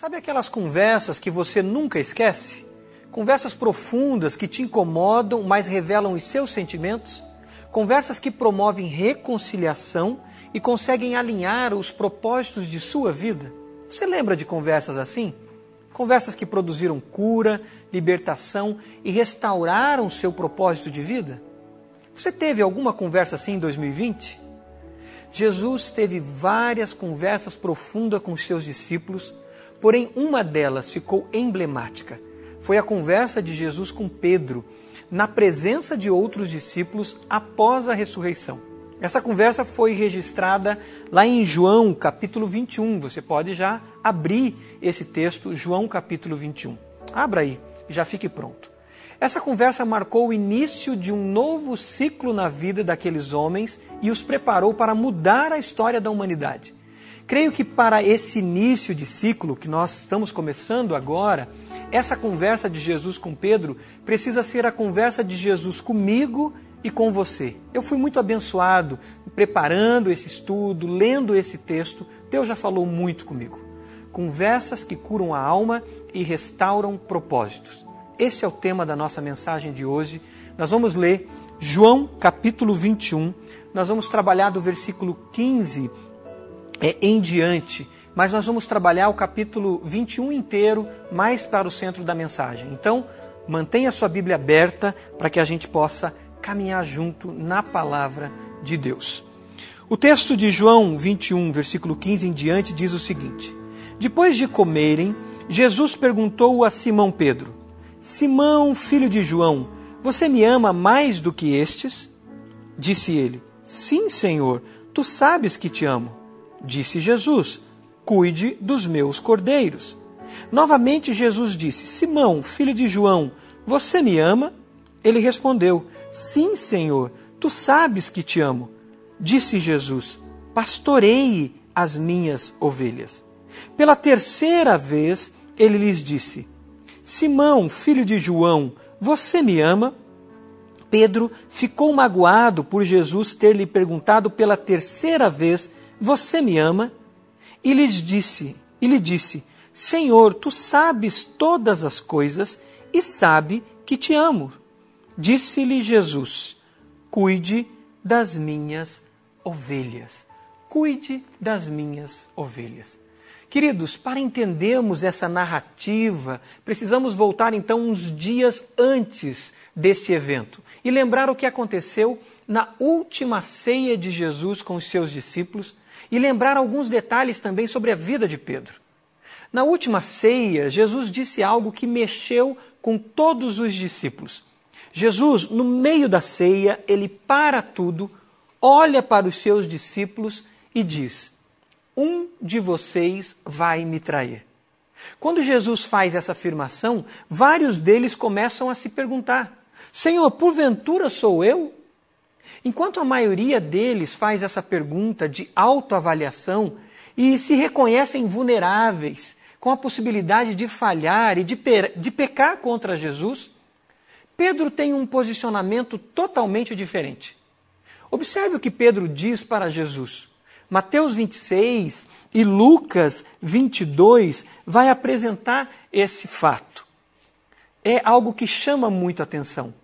Sabe aquelas conversas que você nunca esquece? Conversas profundas que te incomodam, mas revelam os seus sentimentos? Conversas que promovem reconciliação e conseguem alinhar os propósitos de sua vida? Você lembra de conversas assim? Conversas que produziram cura, libertação e restauraram seu propósito de vida? Você teve alguma conversa assim em 2020? Jesus teve várias conversas profundas com seus discípulos Porém, uma delas ficou emblemática. Foi a conversa de Jesus com Pedro, na presença de outros discípulos após a ressurreição. Essa conversa foi registrada lá em João, capítulo 21. Você pode já abrir esse texto, João, capítulo 21. Abra aí, já fique pronto. Essa conversa marcou o início de um novo ciclo na vida daqueles homens e os preparou para mudar a história da humanidade. Creio que para esse início de ciclo que nós estamos começando agora, essa conversa de Jesus com Pedro precisa ser a conversa de Jesus comigo e com você. Eu fui muito abençoado preparando esse estudo, lendo esse texto. Deus já falou muito comigo. Conversas que curam a alma e restauram propósitos. Esse é o tema da nossa mensagem de hoje. Nós vamos ler João capítulo 21. Nós vamos trabalhar do versículo 15 é, em diante, mas nós vamos trabalhar o capítulo 21 inteiro mais para o centro da mensagem. Então, mantenha sua Bíblia aberta para que a gente possa caminhar junto na palavra de Deus. O texto de João 21, versículo 15 em diante, diz o seguinte: Depois de comerem, Jesus perguntou a Simão Pedro: Simão, filho de João, você me ama mais do que estes? Disse ele: Sim, Senhor, tu sabes que te amo. Disse Jesus: Cuide dos meus cordeiros. Novamente Jesus disse: Simão, filho de João, você me ama? Ele respondeu: Sim, Senhor, tu sabes que te amo. Disse Jesus: Pastoreie as minhas ovelhas. Pela terceira vez, ele lhes disse: Simão, filho de João, você me ama? Pedro ficou magoado por Jesus ter lhe perguntado pela terceira vez você me ama? E lhes disse, e lhe disse: Senhor, tu sabes todas as coisas e sabe que te amo. Disse-lhe Jesus: Cuide das minhas ovelhas. Cuide das minhas ovelhas. Queridos, para entendermos essa narrativa, precisamos voltar então uns dias antes desse evento e lembrar o que aconteceu na última ceia de Jesus com os seus discípulos, e lembrar alguns detalhes também sobre a vida de Pedro. Na última ceia, Jesus disse algo que mexeu com todos os discípulos. Jesus, no meio da ceia, ele para tudo, olha para os seus discípulos e diz: Um de vocês vai me trair. Quando Jesus faz essa afirmação, vários deles começam a se perguntar: Senhor, porventura sou eu? Enquanto a maioria deles faz essa pergunta de autoavaliação e se reconhecem vulneráveis, com a possibilidade de falhar e de, de pecar contra Jesus, Pedro tem um posicionamento totalmente diferente. Observe o que Pedro diz para Jesus. Mateus 26 e Lucas 22 vai apresentar esse fato. É algo que chama muito atenção.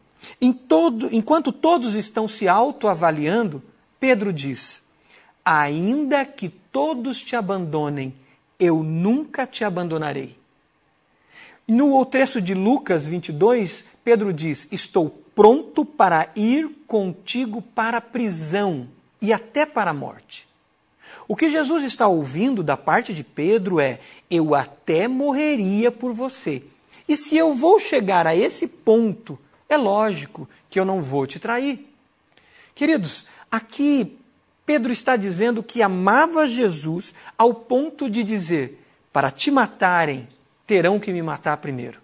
Em todo, enquanto todos estão se autoavaliando, Pedro diz: Ainda que todos te abandonem, eu nunca te abandonarei. No trecho de Lucas 22, Pedro diz: Estou pronto para ir contigo para a prisão e até para a morte. O que Jesus está ouvindo da parte de Pedro é: Eu até morreria por você. E se eu vou chegar a esse ponto é lógico que eu não vou te trair. Queridos, aqui Pedro está dizendo que amava Jesus ao ponto de dizer: para te matarem, terão que me matar primeiro.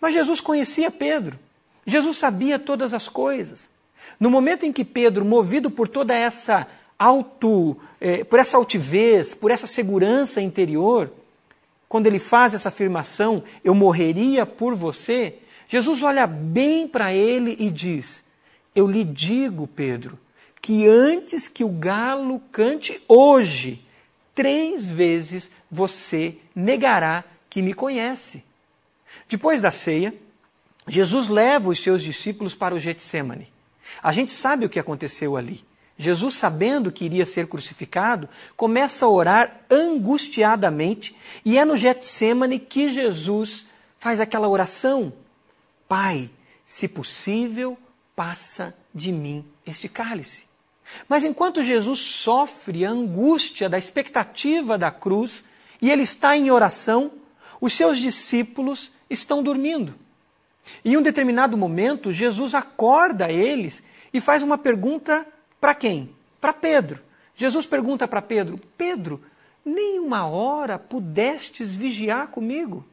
Mas Jesus conhecia Pedro. Jesus sabia todas as coisas. No momento em que Pedro, movido por toda essa auto, eh, por essa altivez, por essa segurança interior, quando ele faz essa afirmação, eu morreria por você, Jesus olha bem para ele e diz: Eu lhe digo, Pedro, que antes que o galo cante hoje, três vezes você negará que me conhece. Depois da ceia, Jesus leva os seus discípulos para o Getsemane. A gente sabe o que aconteceu ali. Jesus, sabendo que iria ser crucificado, começa a orar angustiadamente, e é no Getsemane que Jesus faz aquela oração: Pai, se possível, passa de mim este cálice. Mas enquanto Jesus sofre a angústia da expectativa da cruz e ele está em oração, os seus discípulos estão dormindo. Em um determinado momento, Jesus acorda eles e faz uma pergunta para quem? Para Pedro. Jesus pergunta para Pedro: Pedro, nem uma hora pudestes vigiar comigo?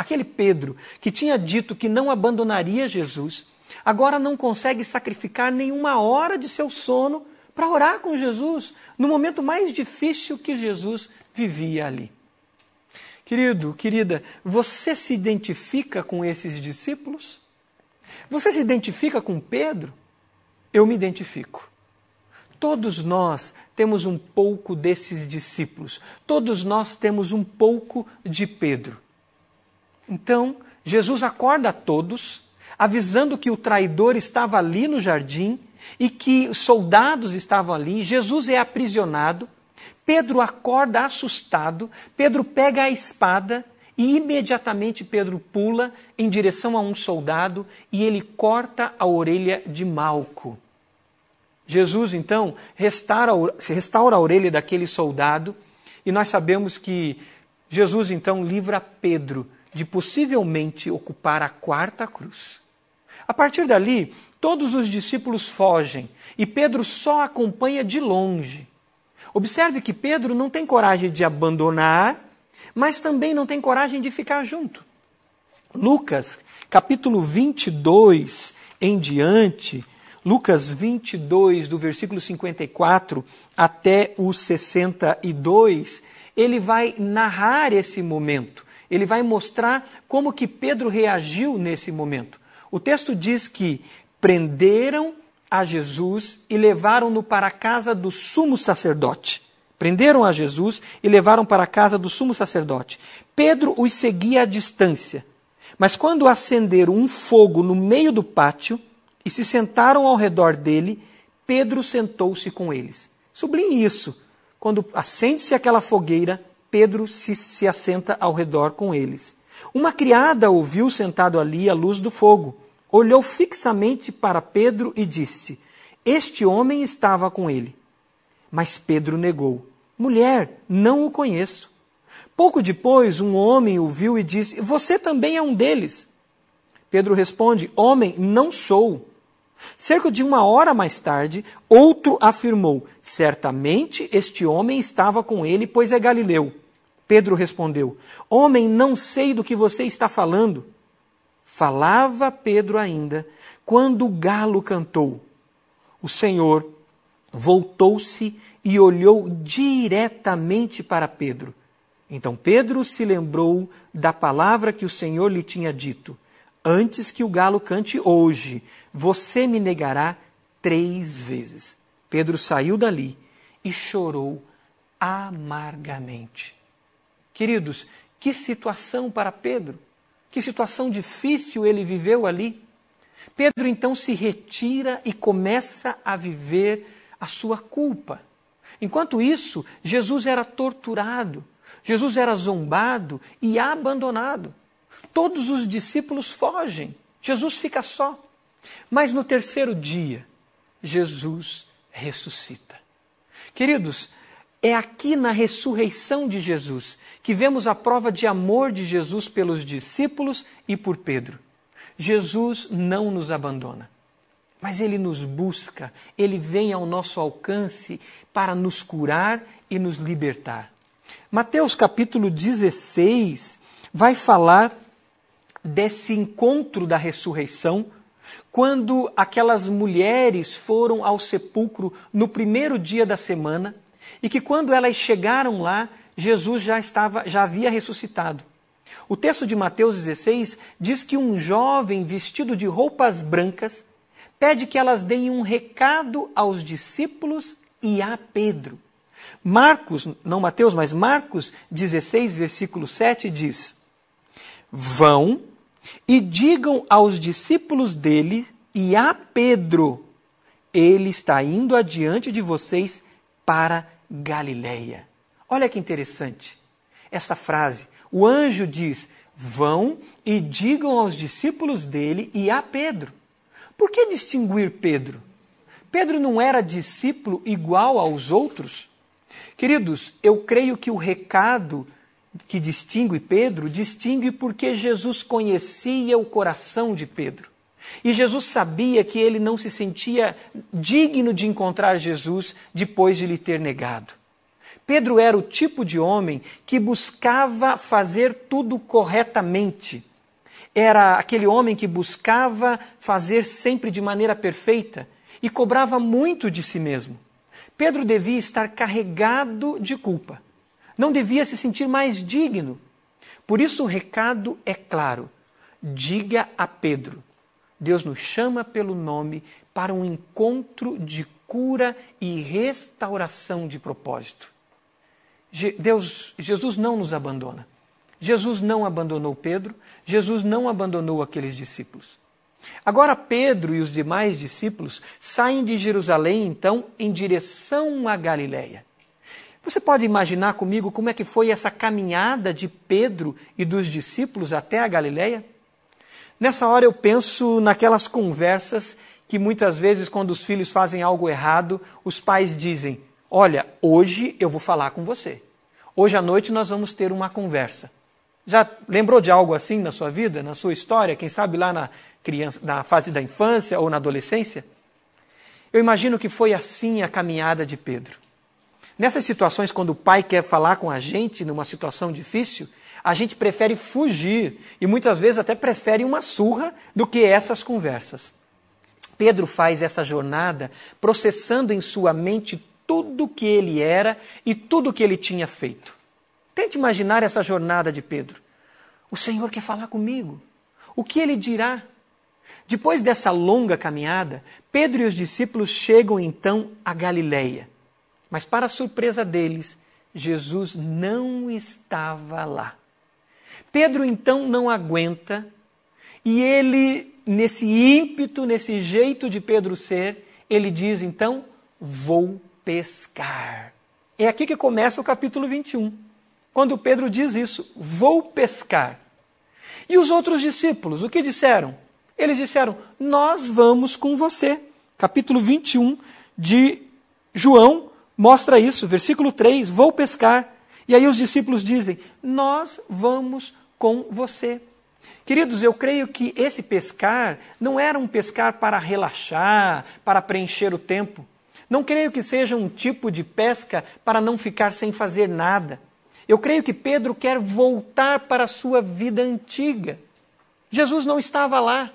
Aquele Pedro que tinha dito que não abandonaria Jesus, agora não consegue sacrificar nenhuma hora de seu sono para orar com Jesus, no momento mais difícil que Jesus vivia ali. Querido, querida, você se identifica com esses discípulos? Você se identifica com Pedro? Eu me identifico. Todos nós temos um pouco desses discípulos, todos nós temos um pouco de Pedro. Então, Jesus acorda a todos, avisando que o traidor estava ali no jardim e que soldados estavam ali. Jesus é aprisionado. Pedro acorda assustado. Pedro pega a espada e imediatamente Pedro pula em direção a um soldado e ele corta a orelha de Malco. Jesus, então, restaura, restaura a orelha daquele soldado e nós sabemos que Jesus, então, livra Pedro de possivelmente ocupar a quarta cruz. A partir dali, todos os discípulos fogem e Pedro só acompanha de longe. Observe que Pedro não tem coragem de abandonar, mas também não tem coragem de ficar junto. Lucas, capítulo 22 em diante, Lucas 22, do versículo 54 até o 62, ele vai narrar esse momento. Ele vai mostrar como que Pedro reagiu nesse momento. O texto diz que prenderam a Jesus e levaram-no para a casa do sumo sacerdote. Prenderam a Jesus e levaram para a casa do sumo sacerdote. Pedro os seguia à distância. Mas quando acenderam um fogo no meio do pátio, e se sentaram ao redor dele, Pedro sentou-se com eles. Sublinhe isso. Quando acende-se aquela fogueira, Pedro se, se assenta ao redor com eles. Uma criada ouviu sentado ali à luz do fogo, olhou fixamente para Pedro e disse: Este homem estava com ele. Mas Pedro negou: Mulher, não o conheço. Pouco depois, um homem o viu e disse: Você também é um deles. Pedro responde: Homem, não sou. Cerca de uma hora mais tarde, outro afirmou: Certamente este homem estava com ele, pois é galileu. Pedro respondeu: Homem, não sei do que você está falando. Falava Pedro ainda, quando o galo cantou. O Senhor voltou-se e olhou diretamente para Pedro. Então Pedro se lembrou da palavra que o Senhor lhe tinha dito: Antes que o galo cante hoje, você me negará três vezes. Pedro saiu dali e chorou amargamente. Queridos, que situação para Pedro, que situação difícil ele viveu ali. Pedro então se retira e começa a viver a sua culpa. Enquanto isso, Jesus era torturado, Jesus era zombado e abandonado. Todos os discípulos fogem, Jesus fica só. Mas no terceiro dia, Jesus ressuscita. Queridos, é aqui na ressurreição de Jesus que vemos a prova de amor de Jesus pelos discípulos e por Pedro. Jesus não nos abandona, mas ele nos busca, ele vem ao nosso alcance para nos curar e nos libertar. Mateus capítulo 16 vai falar desse encontro da ressurreição, quando aquelas mulheres foram ao sepulcro no primeiro dia da semana e que quando elas chegaram lá, Jesus já estava, já havia ressuscitado. O texto de Mateus 16 diz que um jovem vestido de roupas brancas pede que elas deem um recado aos discípulos e a Pedro. Marcos, não Mateus, mas Marcos 16, versículo 7 diz: Vão e digam aos discípulos dele e a Pedro: Ele está indo adiante de vocês para Galiléia. Olha que interessante essa frase. O anjo diz: Vão e digam aos discípulos dele e a Pedro. Por que distinguir Pedro? Pedro não era discípulo igual aos outros? Queridos, eu creio que o recado que distingue Pedro distingue porque Jesus conhecia o coração de Pedro. E Jesus sabia que ele não se sentia digno de encontrar Jesus depois de lhe ter negado. Pedro era o tipo de homem que buscava fazer tudo corretamente. Era aquele homem que buscava fazer sempre de maneira perfeita e cobrava muito de si mesmo. Pedro devia estar carregado de culpa. Não devia se sentir mais digno. Por isso o recado é claro: diga a Pedro. Deus nos chama pelo nome para um encontro de cura e restauração de propósito. Deus, Jesus não nos abandona. Jesus não abandonou Pedro, Jesus não abandonou aqueles discípulos. Agora Pedro e os demais discípulos saem de Jerusalém, então, em direção a Galiléia. Você pode imaginar comigo como é que foi essa caminhada de Pedro e dos discípulos até a Galiléia? Nessa hora eu penso naquelas conversas que muitas vezes, quando os filhos fazem algo errado, os pais dizem: Olha, hoje eu vou falar com você. Hoje à noite nós vamos ter uma conversa. Já lembrou de algo assim na sua vida, na sua história? Quem sabe lá na, criança, na fase da infância ou na adolescência? Eu imagino que foi assim a caminhada de Pedro. Nessas situações, quando o pai quer falar com a gente numa situação difícil, a gente prefere fugir e muitas vezes até prefere uma surra do que essas conversas. Pedro faz essa jornada processando em sua mente tudo que ele era e tudo que ele tinha feito. Tente imaginar essa jornada de Pedro. O Senhor quer falar comigo. O que ele dirá? Depois dessa longa caminhada, Pedro e os discípulos chegam então a Galiléia. Mas, para surpresa deles, Jesus não estava lá. Pedro então não aguenta e ele, nesse ímpeto, nesse jeito de Pedro ser, ele diz então: Vou pescar. É aqui que começa o capítulo 21. Quando Pedro diz isso, vou pescar. E os outros discípulos, o que disseram? Eles disseram: Nós vamos com você. Capítulo 21 de João mostra isso, versículo 3: Vou pescar. E aí os discípulos dizem: Nós vamos com você. Queridos, eu creio que esse pescar não era um pescar para relaxar, para preencher o tempo. Não creio que seja um tipo de pesca para não ficar sem fazer nada. Eu creio que Pedro quer voltar para a sua vida antiga. Jesus não estava lá.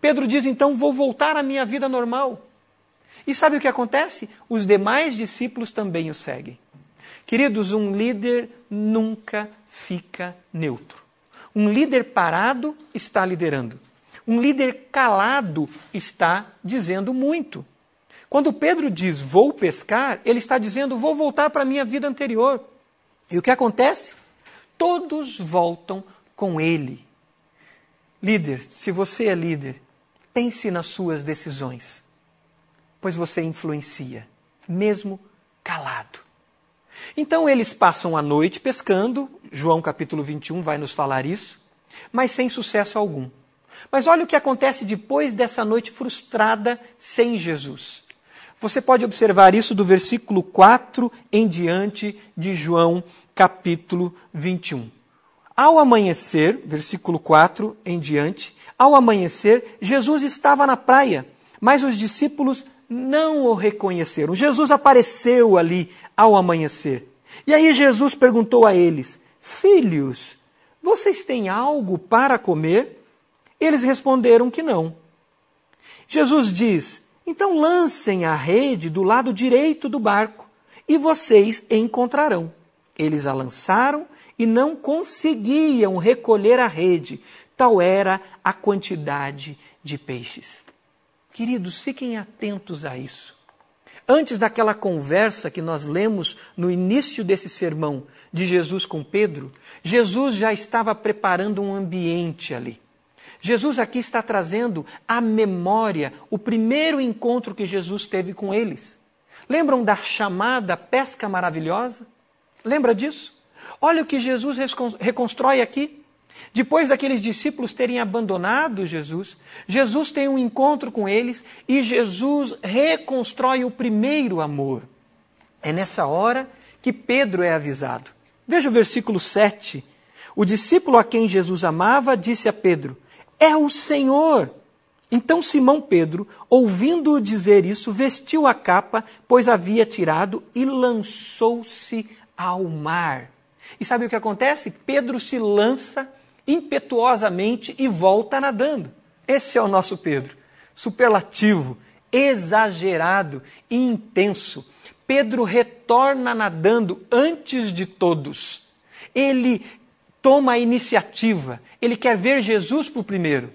Pedro diz então: Vou voltar à minha vida normal. E sabe o que acontece? Os demais discípulos também o seguem. Queridos, um líder nunca fica neutro. Um líder parado está liderando. Um líder calado está dizendo muito. Quando Pedro diz vou pescar, ele está dizendo vou voltar para a minha vida anterior. E o que acontece? Todos voltam com ele. Líder, se você é líder, Pense nas suas decisões, pois você influencia, mesmo calado. Então eles passam a noite pescando, João capítulo 21 vai nos falar isso, mas sem sucesso algum. Mas olha o que acontece depois dessa noite frustrada sem Jesus. Você pode observar isso do versículo 4 em diante de João capítulo 21. Ao amanhecer, versículo 4 em diante, ao amanhecer, Jesus estava na praia, mas os discípulos não o reconheceram. Jesus apareceu ali ao amanhecer. E aí Jesus perguntou a eles: Filhos, vocês têm algo para comer? Eles responderam que não. Jesus diz: Então lancem a rede do lado direito do barco e vocês encontrarão. Eles a lançaram e não conseguiam recolher a rede, tal era a quantidade de peixes. Queridos, fiquem atentos a isso. Antes daquela conversa que nós lemos no início desse sermão de Jesus com Pedro, Jesus já estava preparando um ambiente ali. Jesus aqui está trazendo à memória o primeiro encontro que Jesus teve com eles. Lembram da chamada pesca maravilhosa? Lembra disso? Olha o que Jesus reconstrói aqui. Depois daqueles discípulos terem abandonado Jesus, Jesus tem um encontro com eles e Jesus reconstrói o primeiro amor. É nessa hora que Pedro é avisado. Veja o versículo 7. O discípulo a quem Jesus amava disse a Pedro: É o Senhor. Então Simão Pedro, ouvindo-o dizer isso, vestiu a capa, pois havia tirado, e lançou-se ao mar. E sabe o que acontece? Pedro se lança impetuosamente e volta nadando. Esse é o nosso Pedro. Superlativo, exagerado e intenso. Pedro retorna nadando antes de todos. Ele toma a iniciativa, ele quer ver Jesus por primeiro.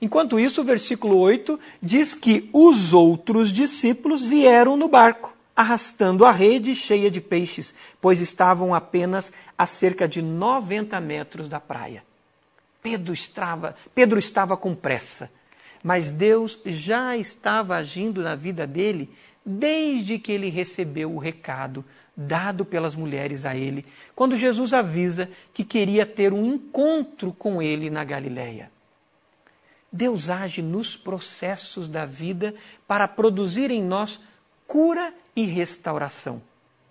Enquanto isso, o versículo 8 diz que os outros discípulos vieram no barco, arrastando a rede cheia de peixes, pois estavam apenas a cerca de 90 metros da praia. Pedro estava, Pedro estava com pressa, mas Deus já estava agindo na vida dele desde que ele recebeu o recado dado pelas mulheres a ele, quando Jesus avisa que queria ter um encontro com ele na Galileia. Deus age nos processos da vida para produzir em nós cura e restauração.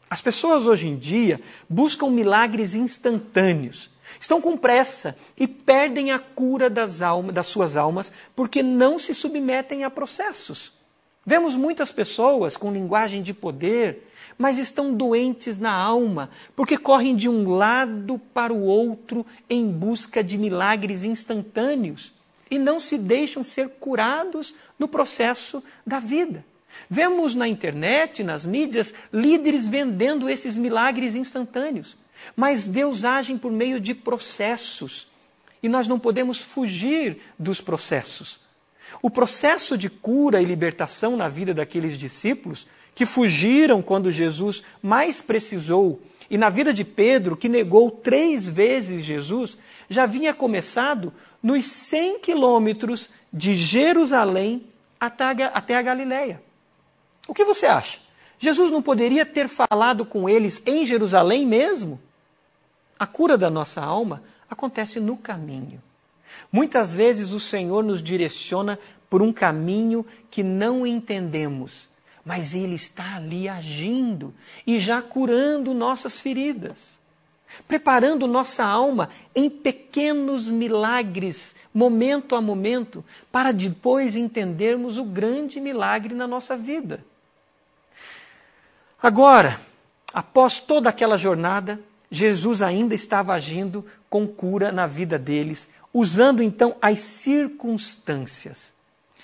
As pessoas hoje em dia buscam milagres instantâneos, estão com pressa e perdem a cura das, almas, das suas almas porque não se submetem a processos. Vemos muitas pessoas com linguagem de poder, mas estão doentes na alma, porque correm de um lado para o outro em busca de milagres instantâneos e não se deixam ser curados no processo da vida. Vemos na internet, nas mídias, líderes vendendo esses milagres instantâneos. Mas Deus age por meio de processos. E nós não podemos fugir dos processos. O processo de cura e libertação na vida daqueles discípulos que fugiram quando Jesus mais precisou, e na vida de Pedro, que negou três vezes Jesus, já vinha começado nos 100 quilômetros de Jerusalém até a Galiléia. O que você acha? Jesus não poderia ter falado com eles em Jerusalém mesmo? A cura da nossa alma acontece no caminho. Muitas vezes o Senhor nos direciona por um caminho que não entendemos, mas Ele está ali agindo e já curando nossas feridas preparando nossa alma em pequenos milagres, momento a momento, para depois entendermos o grande milagre na nossa vida. Agora, após toda aquela jornada, Jesus ainda estava agindo com cura na vida deles, usando então as circunstâncias.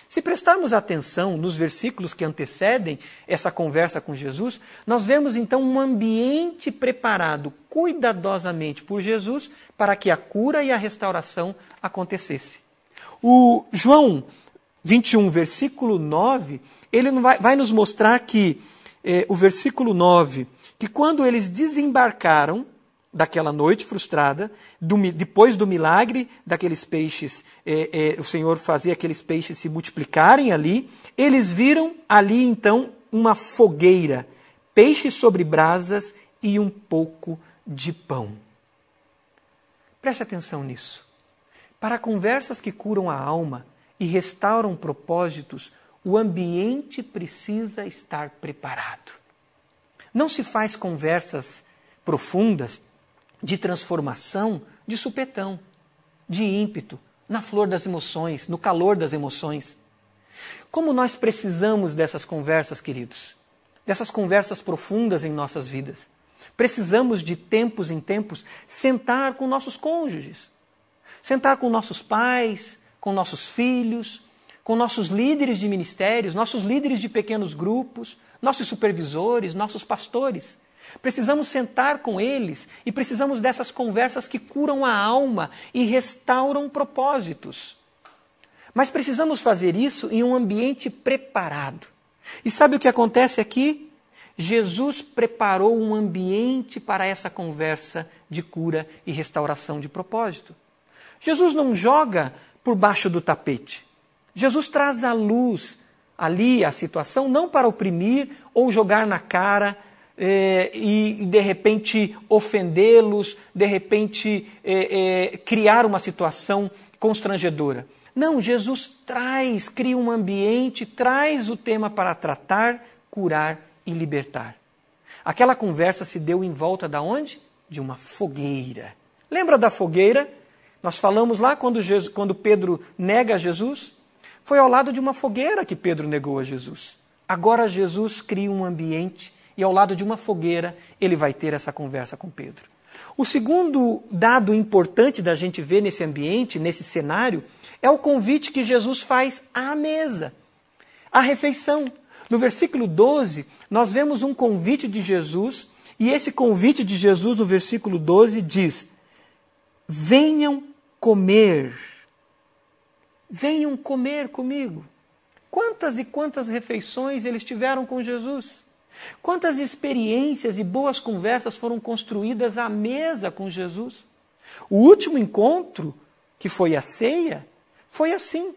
Se prestarmos atenção nos versículos que antecedem essa conversa com Jesus, nós vemos então um ambiente preparado cuidadosamente por Jesus para que a cura e a restauração acontecesse. O João 21, versículo 9, ele vai, vai nos mostrar que, eh, o versículo 9, que quando eles desembarcaram, daquela noite frustrada, do, depois do milagre daqueles peixes, é, é, o Senhor fazia aqueles peixes se multiplicarem ali, eles viram ali então uma fogueira, peixes sobre brasas e um pouco de pão. Preste atenção nisso. Para conversas que curam a alma e restauram propósitos, o ambiente precisa estar preparado. Não se faz conversas profundas de transformação de supetão, de ímpeto, na flor das emoções, no calor das emoções. Como nós precisamos dessas conversas, queridos? Dessas conversas profundas em nossas vidas. Precisamos de tempos em tempos sentar com nossos cônjuges, sentar com nossos pais, com nossos filhos, com nossos líderes de ministérios, nossos líderes de pequenos grupos, nossos supervisores, nossos pastores Precisamos sentar com eles e precisamos dessas conversas que curam a alma e restauram propósitos. Mas precisamos fazer isso em um ambiente preparado. E sabe o que acontece aqui? Jesus preparou um ambiente para essa conversa de cura e restauração de propósito. Jesus não joga por baixo do tapete. Jesus traz à luz ali a situação, não para oprimir ou jogar na cara é, e, de repente ofendê-los, de repente é, é, criar uma situação constrangedora. Não, Jesus traz, cria um ambiente, traz o tema para tratar, curar e libertar. Aquela conversa se deu em volta da onde? De uma fogueira. Lembra da fogueira? Nós falamos lá quando, Jesus, quando Pedro nega Jesus? Foi ao lado de uma fogueira que Pedro negou a Jesus. Agora Jesus cria um ambiente e ao lado de uma fogueira ele vai ter essa conversa com Pedro. O segundo dado importante da gente ver nesse ambiente, nesse cenário, é o convite que Jesus faz à mesa, à refeição. No versículo 12, nós vemos um convite de Jesus, e esse convite de Jesus, no versículo 12, diz: Venham comer. Venham comer comigo. Quantas e quantas refeições eles tiveram com Jesus? Quantas experiências e boas conversas foram construídas à mesa com Jesus? O último encontro, que foi a ceia, foi assim.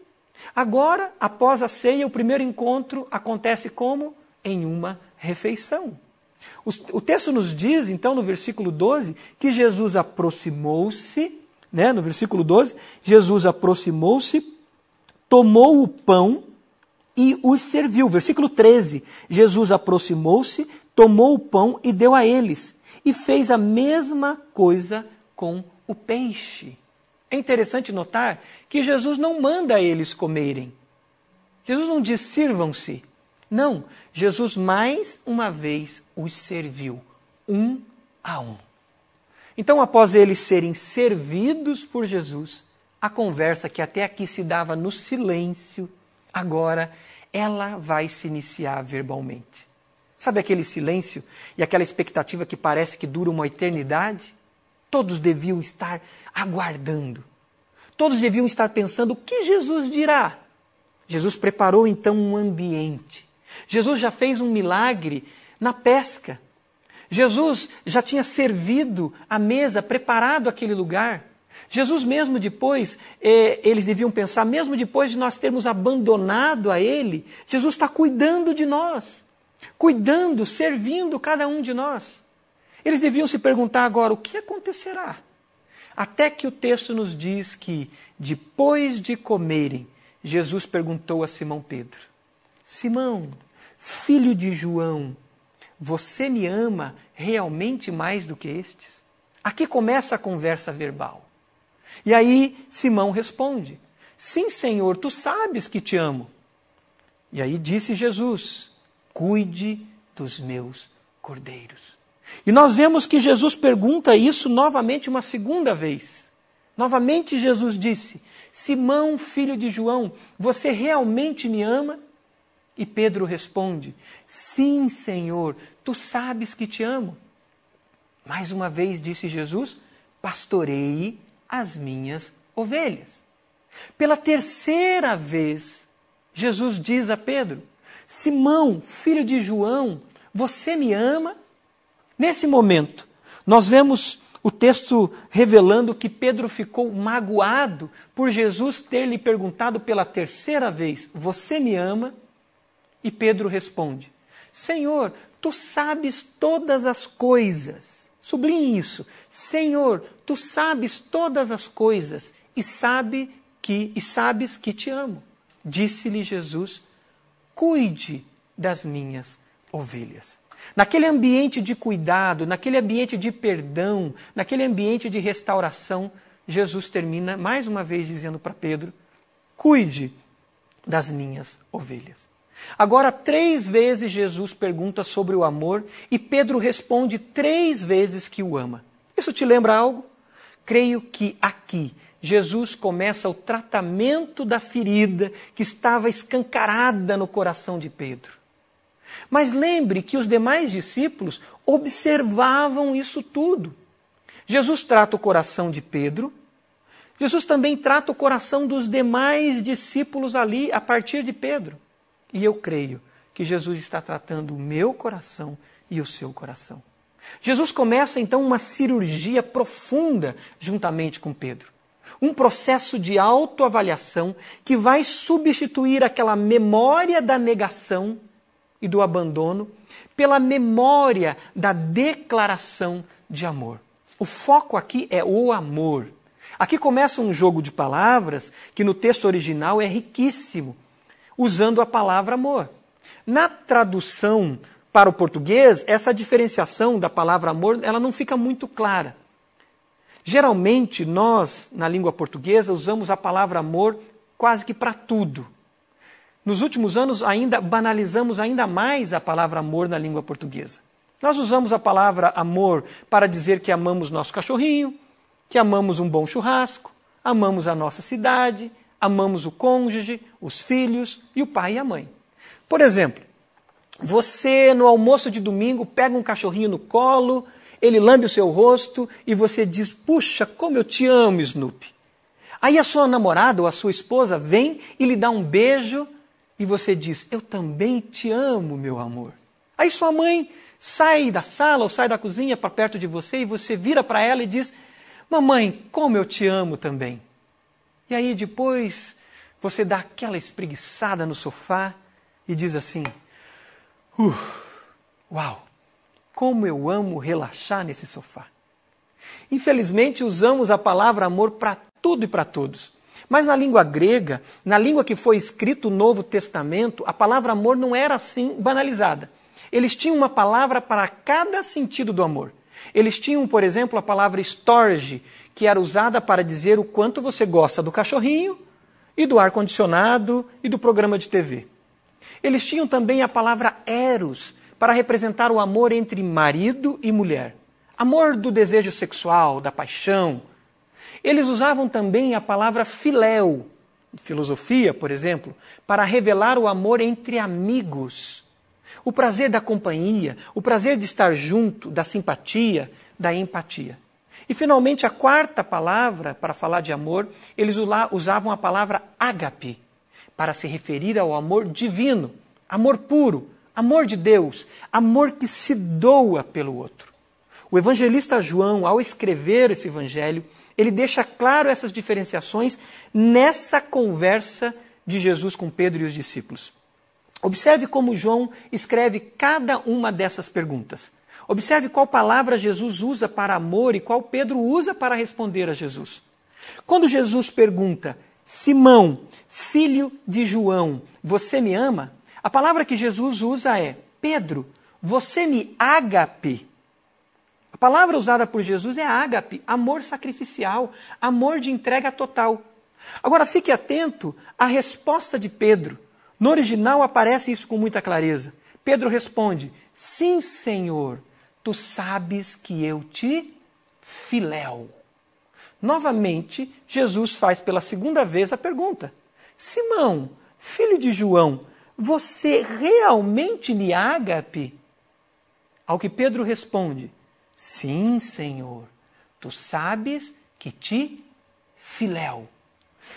Agora, após a ceia, o primeiro encontro acontece como? Em uma refeição. O, texto nos diz, então, no versículo 12, que Jesus aproximou-se, né, no versículo 12, Jesus aproximou-se, tomou o pão e os serviu. Versículo 13: Jesus aproximou-se, tomou o pão e deu a eles, e fez a mesma coisa com o peixe. É interessante notar que Jesus não manda eles comerem. Jesus não diz sirvam-se. Não, Jesus mais uma vez os serviu, um a um. Então, após eles serem servidos por Jesus, a conversa que até aqui se dava no silêncio, agora ela vai se iniciar verbalmente. Sabe aquele silêncio e aquela expectativa que parece que dura uma eternidade? Todos deviam estar aguardando. Todos deviam estar pensando: o que Jesus dirá? Jesus preparou então um ambiente. Jesus já fez um milagre na pesca. Jesus já tinha servido a mesa, preparado aquele lugar. Jesus, mesmo depois, eh, eles deviam pensar, mesmo depois de nós termos abandonado a Ele, Jesus está cuidando de nós, cuidando, servindo cada um de nós. Eles deviam se perguntar agora: o que acontecerá? Até que o texto nos diz que, depois de comerem, Jesus perguntou a Simão Pedro: Simão, filho de João, você me ama realmente mais do que estes? Aqui começa a conversa verbal. E aí Simão responde: Sim, Senhor, tu sabes que te amo. E aí disse Jesus: Cuide dos meus cordeiros. E nós vemos que Jesus pergunta isso novamente uma segunda vez. Novamente Jesus disse: Simão, filho de João, você realmente me ama? E Pedro responde: Sim, Senhor, tu sabes que te amo. Mais uma vez disse Jesus: Pastorei as minhas ovelhas. Pela terceira vez, Jesus diz a Pedro: Simão, filho de João, você me ama? Nesse momento, nós vemos o texto revelando que Pedro ficou magoado por Jesus ter lhe perguntado pela terceira vez: Você me ama? E Pedro responde: Senhor, tu sabes todas as coisas Sublinhe isso. Senhor, tu sabes todas as coisas e sabe que e sabes que te amo. Disse-lhe Jesus: Cuide das minhas ovelhas. Naquele ambiente de cuidado, naquele ambiente de perdão, naquele ambiente de restauração, Jesus termina mais uma vez dizendo para Pedro: Cuide das minhas ovelhas. Agora, três vezes Jesus pergunta sobre o amor e Pedro responde três vezes que o ama. Isso te lembra algo? Creio que aqui Jesus começa o tratamento da ferida que estava escancarada no coração de Pedro. Mas lembre que os demais discípulos observavam isso tudo. Jesus trata o coração de Pedro, Jesus também trata o coração dos demais discípulos ali a partir de Pedro. E eu creio que Jesus está tratando o meu coração e o seu coração. Jesus começa então uma cirurgia profunda juntamente com Pedro. Um processo de autoavaliação que vai substituir aquela memória da negação e do abandono pela memória da declaração de amor. O foco aqui é o amor. Aqui começa um jogo de palavras que no texto original é riquíssimo, usando a palavra amor. Na tradução para o português, essa diferenciação da palavra amor, ela não fica muito clara. Geralmente, nós, na língua portuguesa, usamos a palavra amor quase que para tudo. Nos últimos anos, ainda banalizamos ainda mais a palavra amor na língua portuguesa. Nós usamos a palavra amor para dizer que amamos nosso cachorrinho, que amamos um bom churrasco, amamos a nossa cidade, amamos o cônjuge, os filhos e o pai e a mãe. Por exemplo, você no almoço de domingo pega um cachorrinho no colo, ele lambe o seu rosto e você diz: Puxa, como eu te amo, Snoopy. Aí a sua namorada ou a sua esposa vem e lhe dá um beijo e você diz: Eu também te amo, meu amor. Aí sua mãe sai da sala ou sai da cozinha para perto de você e você vira para ela e diz: Mamãe, como eu te amo também. E aí depois você dá aquela espreguiçada no sofá e diz assim: Uau, como eu amo relaxar nesse sofá. Infelizmente usamos a palavra amor para tudo e para todos. Mas na língua grega, na língua que foi escrito o Novo Testamento, a palavra amor não era assim banalizada. Eles tinham uma palavra para cada sentido do amor. Eles tinham, por exemplo, a palavra storge, que era usada para dizer o quanto você gosta do cachorrinho e do ar-condicionado e do programa de TV. Eles tinham também a palavra eros, para representar o amor entre marido e mulher. Amor do desejo sexual, da paixão. Eles usavam também a palavra filéu, filosofia, por exemplo, para revelar o amor entre amigos. O prazer da companhia, o prazer de estar junto, da simpatia, da empatia. E finalmente a quarta palavra para falar de amor, eles usavam a palavra ágape para se referir ao amor divino, amor puro, amor de Deus, amor que se doa pelo outro. O evangelista João, ao escrever esse evangelho, ele deixa claro essas diferenciações nessa conversa de Jesus com Pedro e os discípulos. Observe como João escreve cada uma dessas perguntas. Observe qual palavra Jesus usa para amor e qual Pedro usa para responder a Jesus. Quando Jesus pergunta, Simão, filho de João, você me ama? A palavra que Jesus usa é, Pedro, você me ágape. A palavra usada por Jesus é ágape, amor sacrificial, amor de entrega total. Agora fique atento à resposta de Pedro. No original aparece isso com muita clareza. Pedro responde: Sim, Senhor, tu sabes que eu te filéu. Novamente, Jesus faz pela segunda vez a pergunta: Simão, filho de João, você realmente me ágape? Ao que Pedro responde: Sim, Senhor, tu sabes que te filéu.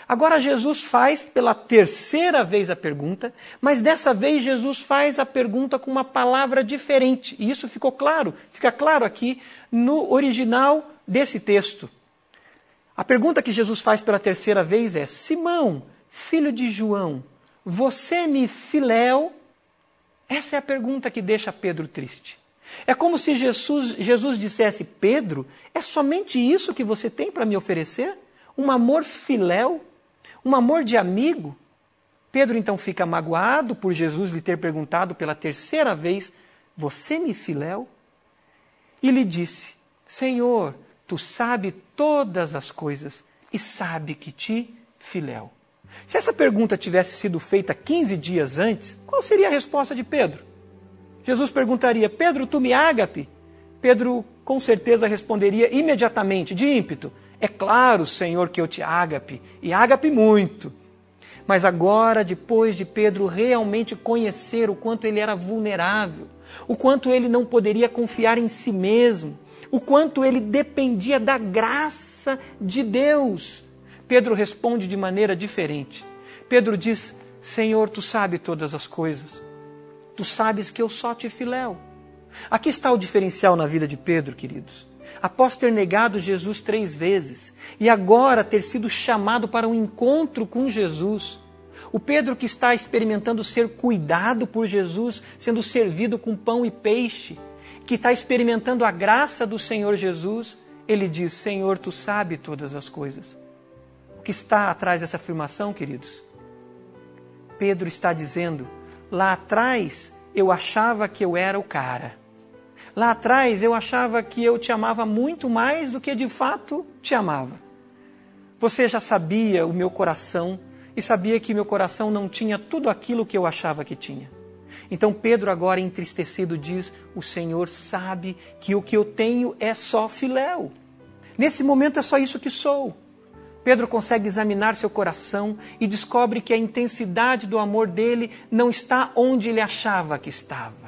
Agora Jesus faz pela terceira vez a pergunta, mas dessa vez Jesus faz a pergunta com uma palavra diferente. E isso ficou claro, fica claro aqui no original desse texto. A pergunta que Jesus faz pela terceira vez é: Simão, filho de João, você me filéu? Essa é a pergunta que deixa Pedro triste. É como se Jesus, Jesus dissesse: Pedro, é somente isso que você tem para me oferecer? Um amor filéu, um amor de amigo. Pedro então fica magoado por Jesus lhe ter perguntado pela terceira vez: Você me filéu? E lhe disse: Senhor, tu sabe todas as coisas e sabe que te filéu. Se essa pergunta tivesse sido feita 15 dias antes, qual seria a resposta de Pedro? Jesus perguntaria: Pedro, tu me ágape? Pedro com certeza responderia imediatamente, de ímpeto: é claro, Senhor, que eu te ágape, e ágape muito. Mas agora, depois de Pedro realmente conhecer o quanto ele era vulnerável, o quanto ele não poderia confiar em si mesmo, o quanto ele dependia da graça de Deus, Pedro responde de maneira diferente. Pedro diz: Senhor, tu sabe todas as coisas. Tu sabes que eu só te filéu. Aqui está o diferencial na vida de Pedro, queridos. Após ter negado Jesus três vezes e agora ter sido chamado para um encontro com Jesus, o Pedro que está experimentando ser cuidado por Jesus, sendo servido com pão e peixe, que está experimentando a graça do Senhor Jesus, ele diz: Senhor, tu sabe todas as coisas. O que está atrás dessa afirmação, queridos? Pedro está dizendo: lá atrás eu achava que eu era o cara. Lá atrás eu achava que eu te amava muito mais do que de fato te amava. Você já sabia o meu coração e sabia que meu coração não tinha tudo aquilo que eu achava que tinha. Então Pedro, agora entristecido, diz: O Senhor sabe que o que eu tenho é só filéu. Nesse momento é só isso que sou. Pedro consegue examinar seu coração e descobre que a intensidade do amor dele não está onde ele achava que estava.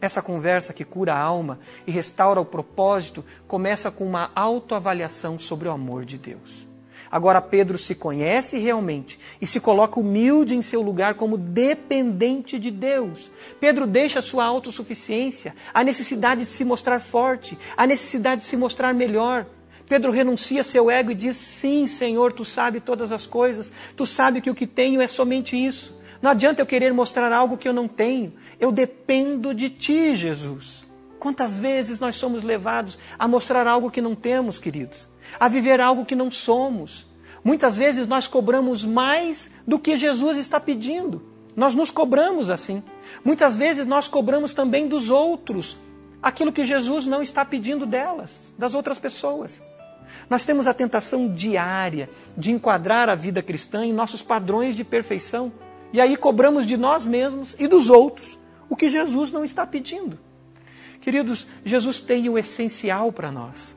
Essa conversa que cura a alma e restaura o propósito começa com uma autoavaliação sobre o amor de Deus. Agora Pedro se conhece realmente e se coloca humilde em seu lugar como dependente de Deus. Pedro deixa sua autossuficiência, a necessidade de se mostrar forte, a necessidade de se mostrar melhor. Pedro renuncia seu ego e diz: Sim, Senhor, tu sabe todas as coisas, tu sabe que o que tenho é somente isso. Não adianta eu querer mostrar algo que eu não tenho. Eu dependo de ti, Jesus. Quantas vezes nós somos levados a mostrar algo que não temos, queridos? A viver algo que não somos. Muitas vezes nós cobramos mais do que Jesus está pedindo. Nós nos cobramos assim. Muitas vezes nós cobramos também dos outros aquilo que Jesus não está pedindo delas, das outras pessoas. Nós temos a tentação diária de enquadrar a vida cristã em nossos padrões de perfeição. E aí cobramos de nós mesmos e dos outros o que Jesus não está pedindo. Queridos, Jesus tem o essencial para nós.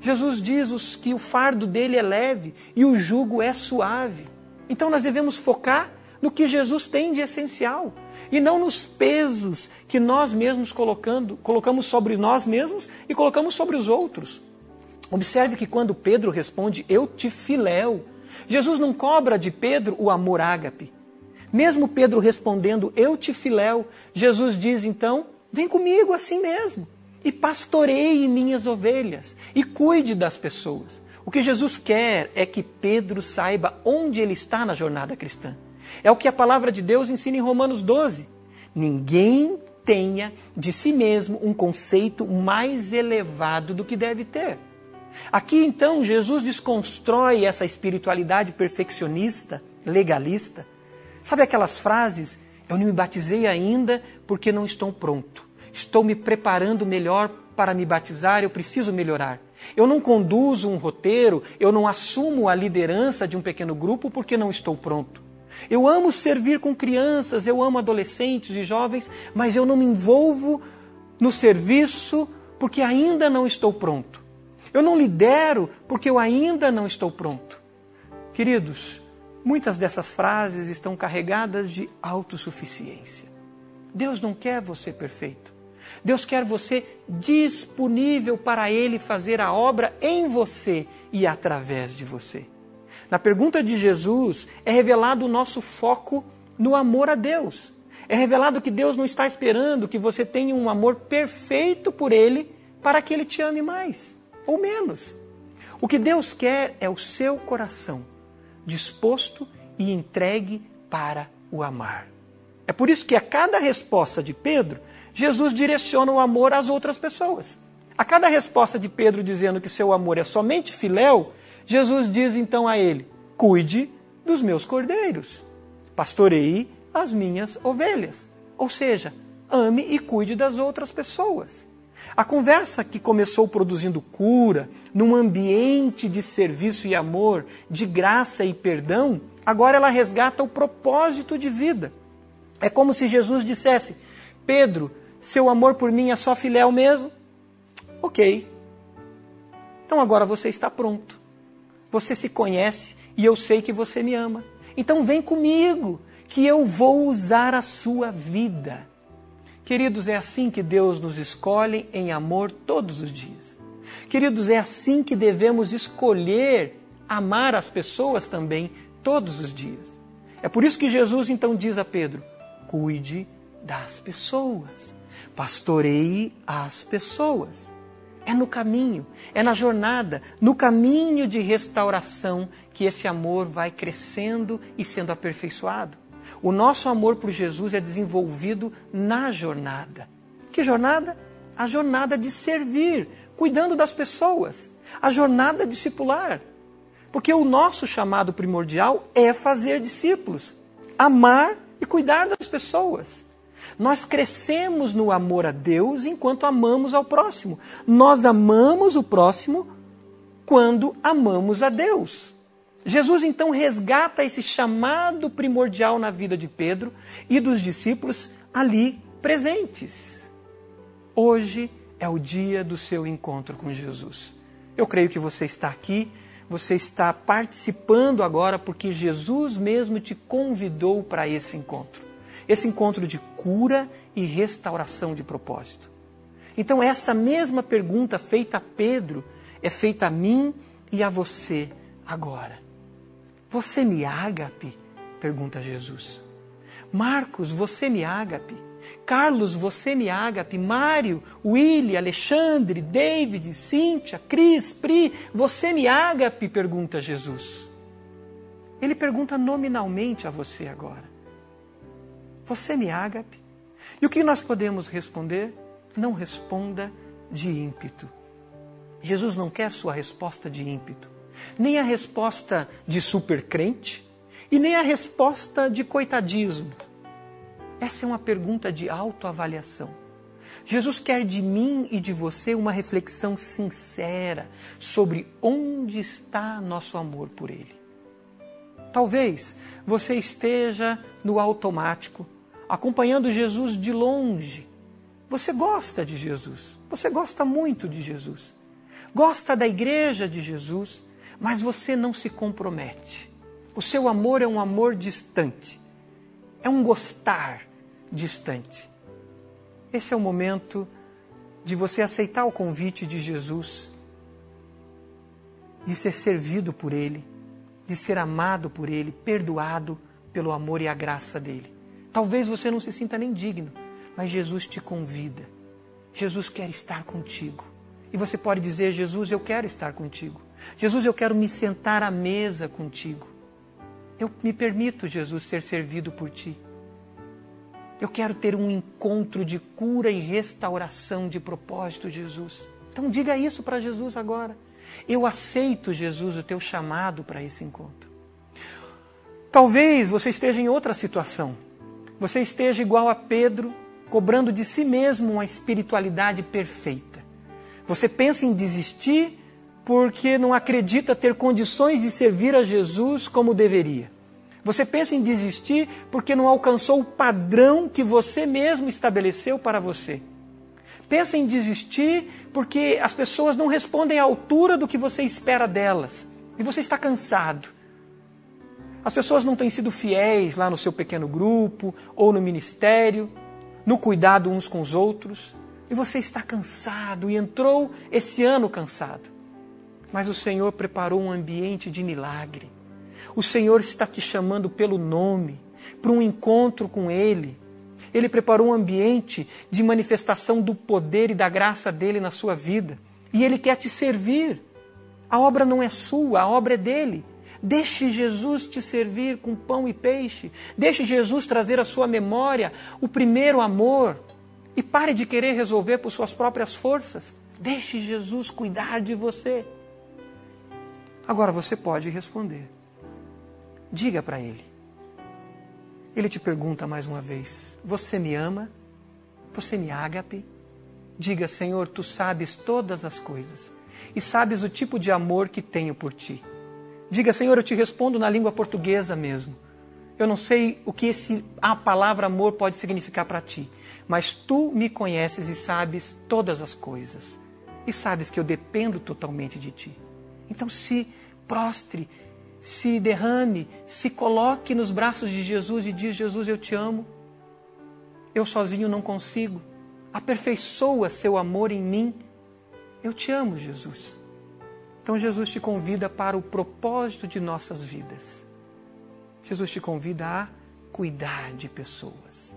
Jesus diz que o fardo dele é leve e o jugo é suave. Então nós devemos focar no que Jesus tem de essencial e não nos pesos que nós mesmos colocando, colocamos sobre nós mesmos e colocamos sobre os outros. Observe que quando Pedro responde, eu te filéu, Jesus não cobra de Pedro o amor ágape. Mesmo Pedro respondendo, eu te filéu, Jesus diz então, vem comigo assim mesmo e pastoreie minhas ovelhas e cuide das pessoas. O que Jesus quer é que Pedro saiba onde ele está na jornada cristã. É o que a palavra de Deus ensina em Romanos 12. Ninguém tenha de si mesmo um conceito mais elevado do que deve ter. Aqui então Jesus desconstrói essa espiritualidade perfeccionista, legalista. Sabe aquelas frases? Eu não me batizei ainda porque não estou pronto. Estou me preparando melhor para me batizar, eu preciso melhorar. Eu não conduzo um roteiro, eu não assumo a liderança de um pequeno grupo porque não estou pronto. Eu amo servir com crianças, eu amo adolescentes e jovens, mas eu não me envolvo no serviço porque ainda não estou pronto. Eu não lidero porque eu ainda não estou pronto. Queridos, muitas dessas frases estão carregadas de autossuficiência. Deus não quer você perfeito. Deus quer você disponível para Ele fazer a obra em você e através de você. Na pergunta de Jesus é revelado o nosso foco no amor a Deus. É revelado que Deus não está esperando que você tenha um amor perfeito por Ele para que Ele te ame mais ou menos. O que Deus quer é o seu coração disposto e entregue para o amar. É por isso que a cada resposta de Pedro, Jesus direciona o amor às outras pessoas. A cada resposta de Pedro dizendo que seu amor é somente filéu, Jesus diz então a ele: Cuide dos meus cordeiros, pastorei as minhas ovelhas. Ou seja, ame e cuide das outras pessoas. A conversa que começou produzindo cura, num ambiente de serviço e amor, de graça e perdão, agora ela resgata o propósito de vida. É como se Jesus dissesse: Pedro, seu amor por mim é só filéu mesmo? Ok. Então agora você está pronto. Você se conhece e eu sei que você me ama. Então vem comigo, que eu vou usar a sua vida. Queridos, é assim que Deus nos escolhe em amor todos os dias. Queridos, é assim que devemos escolher amar as pessoas também todos os dias. É por isso que Jesus então diz a Pedro: cuide das pessoas. Pastoreie as pessoas. É no caminho, é na jornada, no caminho de restauração que esse amor vai crescendo e sendo aperfeiçoado. O nosso amor por Jesus é desenvolvido na jornada. Que jornada? A jornada de servir, cuidando das pessoas, a jornada discipular. Porque o nosso chamado primordial é fazer discípulos, amar e cuidar das pessoas. Nós crescemos no amor a Deus enquanto amamos ao próximo. Nós amamos o próximo quando amamos a Deus. Jesus então resgata esse chamado primordial na vida de Pedro e dos discípulos ali presentes. Hoje é o dia do seu encontro com Jesus. Eu creio que você está aqui, você está participando agora porque Jesus mesmo te convidou para esse encontro. Esse encontro de cura e restauração de propósito. Então, essa mesma pergunta feita a Pedro é feita a mim e a você agora. Você me ágape? pergunta Jesus. Marcos, você me ágape? Carlos, você me ágape? Mário, Willy, Alexandre, David, Cíntia, Cris, Pri, você me ágape? pergunta Jesus. Ele pergunta nominalmente a você agora. Você me ágape? E o que nós podemos responder? Não responda de ímpeto. Jesus não quer sua resposta de ímpeto nem a resposta de supercrente e nem a resposta de coitadismo. Essa é uma pergunta de autoavaliação. Jesus quer de mim e de você uma reflexão sincera sobre onde está nosso amor por Ele. Talvez você esteja no automático, acompanhando Jesus de longe. Você gosta de Jesus, você gosta muito de Jesus, gosta da igreja de Jesus, mas você não se compromete. O seu amor é um amor distante, é um gostar distante. Esse é o momento de você aceitar o convite de Jesus, de ser servido por Ele, de ser amado por Ele, perdoado pelo amor e a graça dele. Talvez você não se sinta nem digno, mas Jesus te convida. Jesus quer estar contigo. E você pode dizer: Jesus, eu quero estar contigo. Jesus, eu quero me sentar à mesa contigo. Eu me permito, Jesus, ser servido por ti. Eu quero ter um encontro de cura e restauração de propósito, Jesus. Então diga isso para Jesus agora. Eu aceito, Jesus, o teu chamado para esse encontro. Talvez você esteja em outra situação. Você esteja igual a Pedro, cobrando de si mesmo uma espiritualidade perfeita. Você pensa em desistir porque não acredita ter condições de servir a Jesus como deveria. Você pensa em desistir porque não alcançou o padrão que você mesmo estabeleceu para você. Pensa em desistir porque as pessoas não respondem à altura do que você espera delas. E você está cansado. As pessoas não têm sido fiéis lá no seu pequeno grupo ou no ministério, no cuidado uns com os outros. E você está cansado e entrou esse ano cansado. Mas o Senhor preparou um ambiente de milagre. O Senhor está te chamando pelo nome para um encontro com Ele. Ele preparou um ambiente de manifestação do poder e da graça dele na sua vida. E Ele quer te servir. A obra não é sua, a obra é dele. Deixe Jesus te servir com pão e peixe. Deixe Jesus trazer à sua memória o primeiro amor. E pare de querer resolver por suas próprias forças. Deixe Jesus cuidar de você. Agora você pode responder. Diga para ele. Ele te pergunta mais uma vez: Você me ama? Você me ágape? Diga, Senhor, tu sabes todas as coisas e sabes o tipo de amor que tenho por ti. Diga, Senhor, eu te respondo na língua portuguesa mesmo. Eu não sei o que esse, a palavra amor pode significar para ti, mas tu me conheces e sabes todas as coisas. E sabes que eu dependo totalmente de ti. Então se prostre, se derrame, se coloque nos braços de Jesus e diz: Jesus, eu te amo. Eu sozinho não consigo. Aperfeiçoa seu amor em mim. Eu te amo, Jesus. Então Jesus te convida para o propósito de nossas vidas. Jesus te convida a cuidar de pessoas.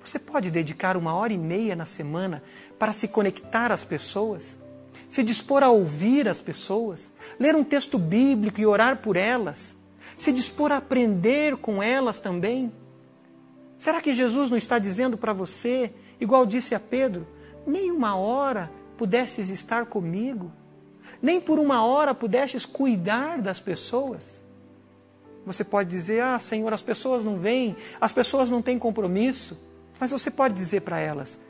Você pode dedicar uma hora e meia na semana para se conectar às pessoas, se dispor a ouvir as pessoas, ler um texto bíblico e orar por elas, se dispor a aprender com elas também. Será que Jesus não está dizendo para você, igual disse a Pedro, nem uma hora pudesses estar comigo? Nem por uma hora pudestes cuidar das pessoas? Você pode dizer: Ah, Senhor, as pessoas não vêm, as pessoas não têm compromisso. Mas você pode dizer para elas: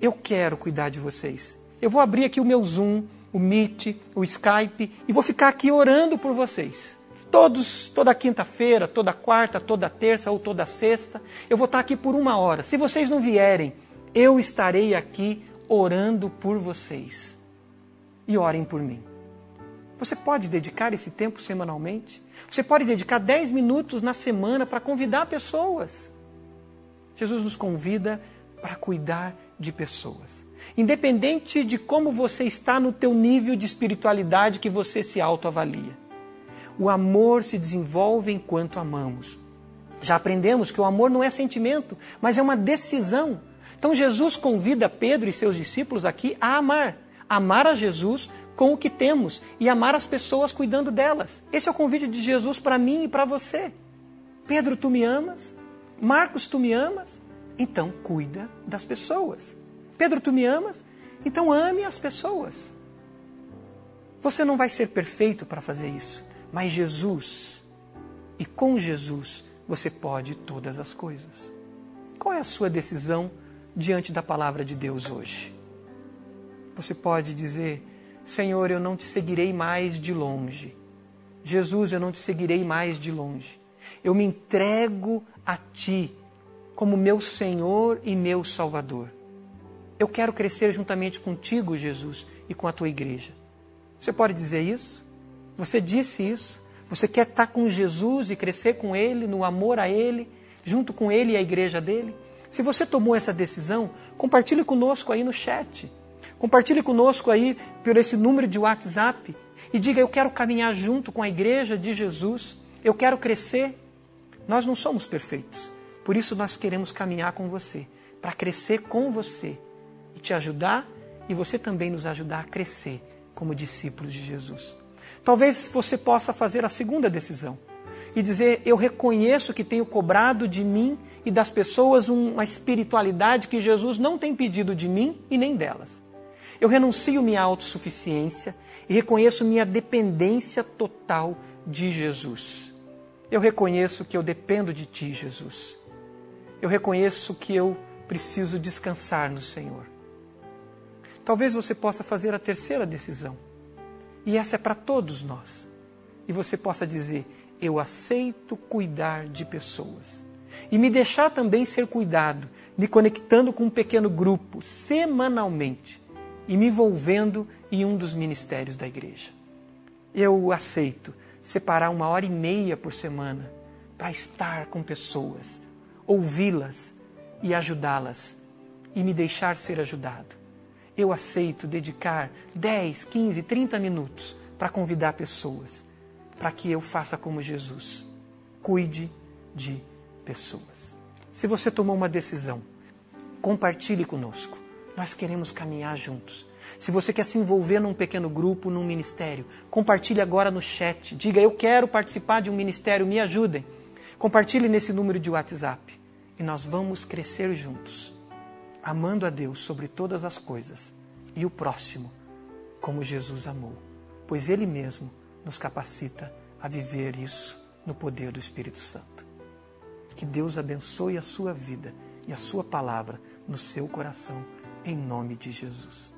Eu quero cuidar de vocês. Eu vou abrir aqui o meu Zoom, o Meet, o Skype e vou ficar aqui orando por vocês. Todos, toda quinta-feira, toda quarta, toda terça ou toda sexta, eu vou estar aqui por uma hora. Se vocês não vierem, eu estarei aqui orando por vocês. E orem por mim. Você pode dedicar esse tempo semanalmente? Você pode dedicar 10 minutos na semana para convidar pessoas. Jesus nos convida para cuidar de pessoas. Independente de como você está no teu nível de espiritualidade que você se autoavalia. O amor se desenvolve enquanto amamos. Já aprendemos que o amor não é sentimento, mas é uma decisão. Então Jesus convida Pedro e seus discípulos aqui a amar. Amar a Jesus com o que temos e amar as pessoas cuidando delas. Esse é o convite de Jesus para mim e para você. Pedro, tu me amas? Marcos, tu me amas? Então cuida das pessoas. Pedro, tu me amas? Então ame as pessoas. Você não vai ser perfeito para fazer isso, mas Jesus, e com Jesus, você pode todas as coisas. Qual é a sua decisão diante da palavra de Deus hoje? Você pode dizer, Senhor, eu não te seguirei mais de longe. Jesus, eu não te seguirei mais de longe. Eu me entrego a ti como meu Senhor e meu Salvador. Eu quero crescer juntamente contigo, Jesus, e com a tua igreja. Você pode dizer isso? Você disse isso? Você quer estar com Jesus e crescer com Ele, no amor a Ele, junto com Ele e a igreja dele? Se você tomou essa decisão, compartilhe conosco aí no chat. Compartilhe conosco aí por esse número de WhatsApp e diga: Eu quero caminhar junto com a igreja de Jesus, eu quero crescer. Nós não somos perfeitos, por isso nós queremos caminhar com você, para crescer com você te ajudar e você também nos ajudar a crescer como discípulos de Jesus. Talvez você possa fazer a segunda decisão e dizer: Eu reconheço que tenho cobrado de mim e das pessoas uma espiritualidade que Jesus não tem pedido de mim e nem delas. Eu renuncio minha autossuficiência e reconheço minha dependência total de Jesus. Eu reconheço que eu dependo de Ti, Jesus. Eu reconheço que eu preciso descansar no Senhor. Talvez você possa fazer a terceira decisão, e essa é para todos nós. E você possa dizer: Eu aceito cuidar de pessoas. E me deixar também ser cuidado, me conectando com um pequeno grupo semanalmente e me envolvendo em um dos ministérios da igreja. Eu aceito separar uma hora e meia por semana para estar com pessoas, ouvi-las e ajudá-las e me deixar ser ajudado. Eu aceito dedicar 10, 15, 30 minutos para convidar pessoas, para que eu faça como Jesus. Cuide de pessoas. Se você tomou uma decisão, compartilhe conosco. Nós queremos caminhar juntos. Se você quer se envolver num pequeno grupo, num ministério, compartilhe agora no chat. Diga: Eu quero participar de um ministério, me ajudem. Compartilhe nesse número de WhatsApp. E nós vamos crescer juntos, amando a Deus sobre todas as coisas e o próximo como Jesus amou, pois Ele mesmo nos capacita a viver isso no poder do Espírito Santo. Que Deus abençoe a sua vida e a sua palavra no seu coração em nome de Jesus.